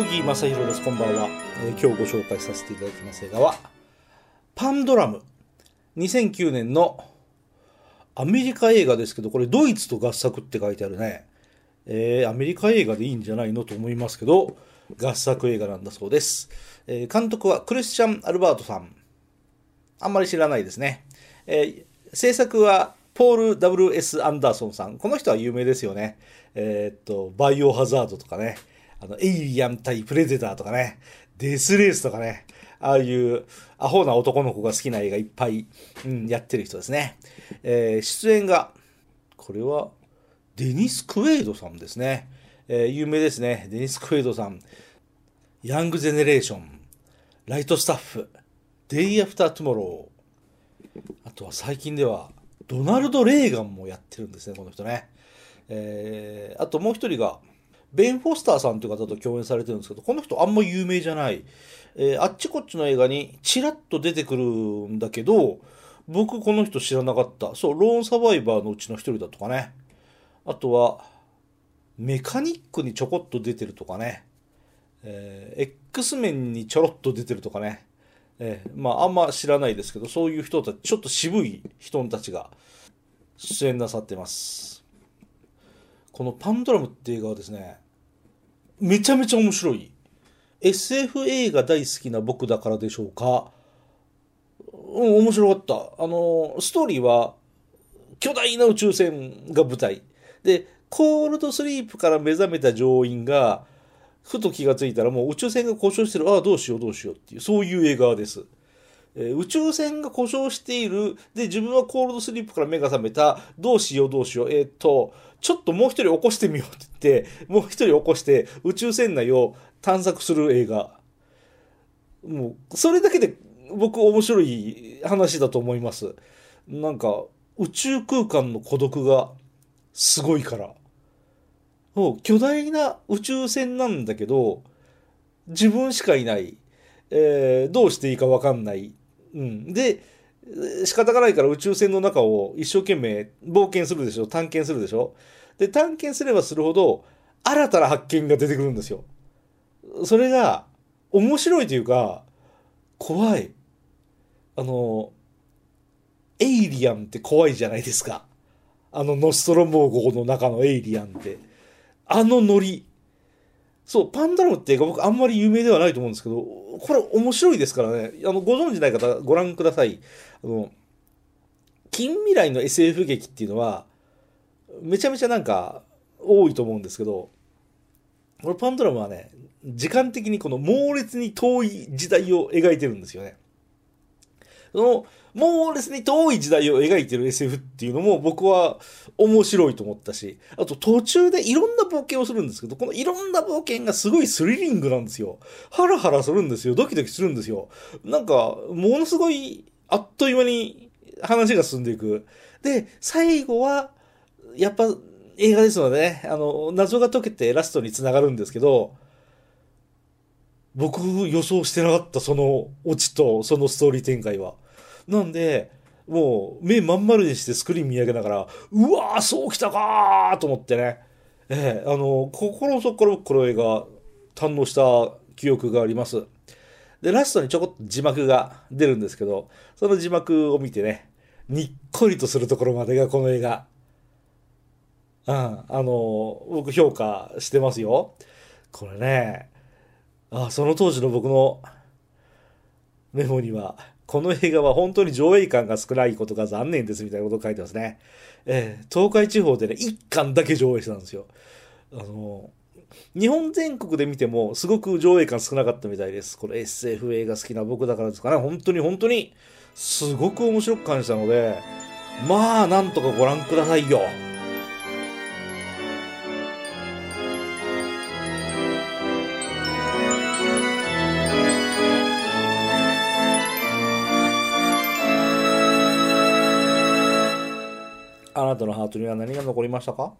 小木正弘です。こんばんは、えー今日ご紹介させていただきます映画は、パンドラム。2009年のアメリカ映画ですけど、これドイツと合作って書いてあるね。えーアメリカ映画でいいんじゃないのと思いますけど、合作映画なんだそうです。えー監督はクリスチャン・アルバートさん。あんまり知らないですね。えー制作はポール・ W.S. アンダーソンさん。この人は有名ですよね。えーっと、バイオハザードとかね。あの、エイリアン対プレデターとかね。デスレースとかね。ああいうアホな男の子が好きな映画いっぱい、うん、やってる人ですね。えー出演が、これはデニス・クエイドさんですね。えー有名ですね。デニス・クエイドさん。ヤング・ゼネレーション。ライトスタッフ。デイ・アフター・トゥモロー。あとは最近では、ドナルド・レーガンもやってるんですね、この人ね。えーあともう一人が、ベン・フォスターさんという方と共演されてるんですけど、この人あんま有名じゃない。えーあっちこっちの映画にチラッと出てくるんだけど、僕この人知らなかった。そう、ローンサバイバーのうちの一人だとかね。あとは、メカニックにちょこっと出てるとかね。えー X メンにちょろっと出てるとかね。えーまああんま知らないですけど、そういう人たち、ちょっと渋い人たちが出演なさってます。このパンドラムって映画はですね、めちゃめちゃ面白い。SF 映画大好きな僕だからでしょうか。うん、面白かった。あの、ストーリーは、巨大な宇宙船が舞台。で、コールドスリープから目覚めた乗員が、ふと気がついたらもう宇宙船が故障してる。ああ、どうしようどうしようっていう、そういう映画です。えー宇宙船が故障している。で、自分はコールドスリープから目が覚めた。どうしようどうしよう。えーっと、ちょっともう一人起こしてみようって言って、もう一人起こして宇宙船内を探索する映画。もう、それだけで僕面白い話だと思います。なんか、宇宙空間の孤独がすごいから。もう巨大な宇宙船なんだけど、自分しかいない。えーどうしていいかわかんない。うん。で、仕方がないから宇宙船の中を一生懸命冒険するでしょ探検するでしょで、探検すればするほど、新たな発見が出てくるんですよ。それが、面白いというか、怖い。あの、エイリアンって怖いじゃないですか。あの、ノストロモー号の中のエイリアンって。あのノリ。そう、パンドラムって映画僕あんまり有名ではないと思うんですけど、これ面白いですからね。あの、ご存知ない方ご覧ください。あの、近未来の SF 劇っていうのは、めちゃめちゃなんか多いと思うんですけど、これパンドラムはね、時間的にこの猛烈に遠い時代を描いてるんですよね。その猛烈に遠い時代を描いてる SF っていうのも僕は面白いと思ったし、あと途中でいろんな冒険をするんですけど、このいろんな冒険がすごいスリリングなんですよ。ハラハラするんですよ。ドキドキするんですよ。なんか、ものすごいあっという間に話が進んでいく。で、最後は、やっぱ映画ですのでね、あの、謎が解けてラストにつながるんですけど、僕予想してなかったそのオチとそのストーリー展開は。なんで、もう目まん丸にしてスクリーン見上げながら、うわー、そうきたかーと思ってね。ええあの、心の底から僕この映画堪能した記憶があります。で、ラストにちょこっと字幕が出るんですけど、その字幕を見てね、にっこりとするところまでがこの映画。うん、あの、僕評価してますよ。これね、あ、その当時の僕のメモには、この映画は本当に上映感が少ないことが残念ですみたいなことを書いてますね。えー東海地方でね、1巻だけ上映したんですよ。あの、日本全国で見てもすごく上映感少なかったみたいです。これ SF 映画好きな僕だからですかね。本当に本当にすごく面白く感じたので、まあ、なんとかご覧くださいよ。あなたのハートには何が残りましたか？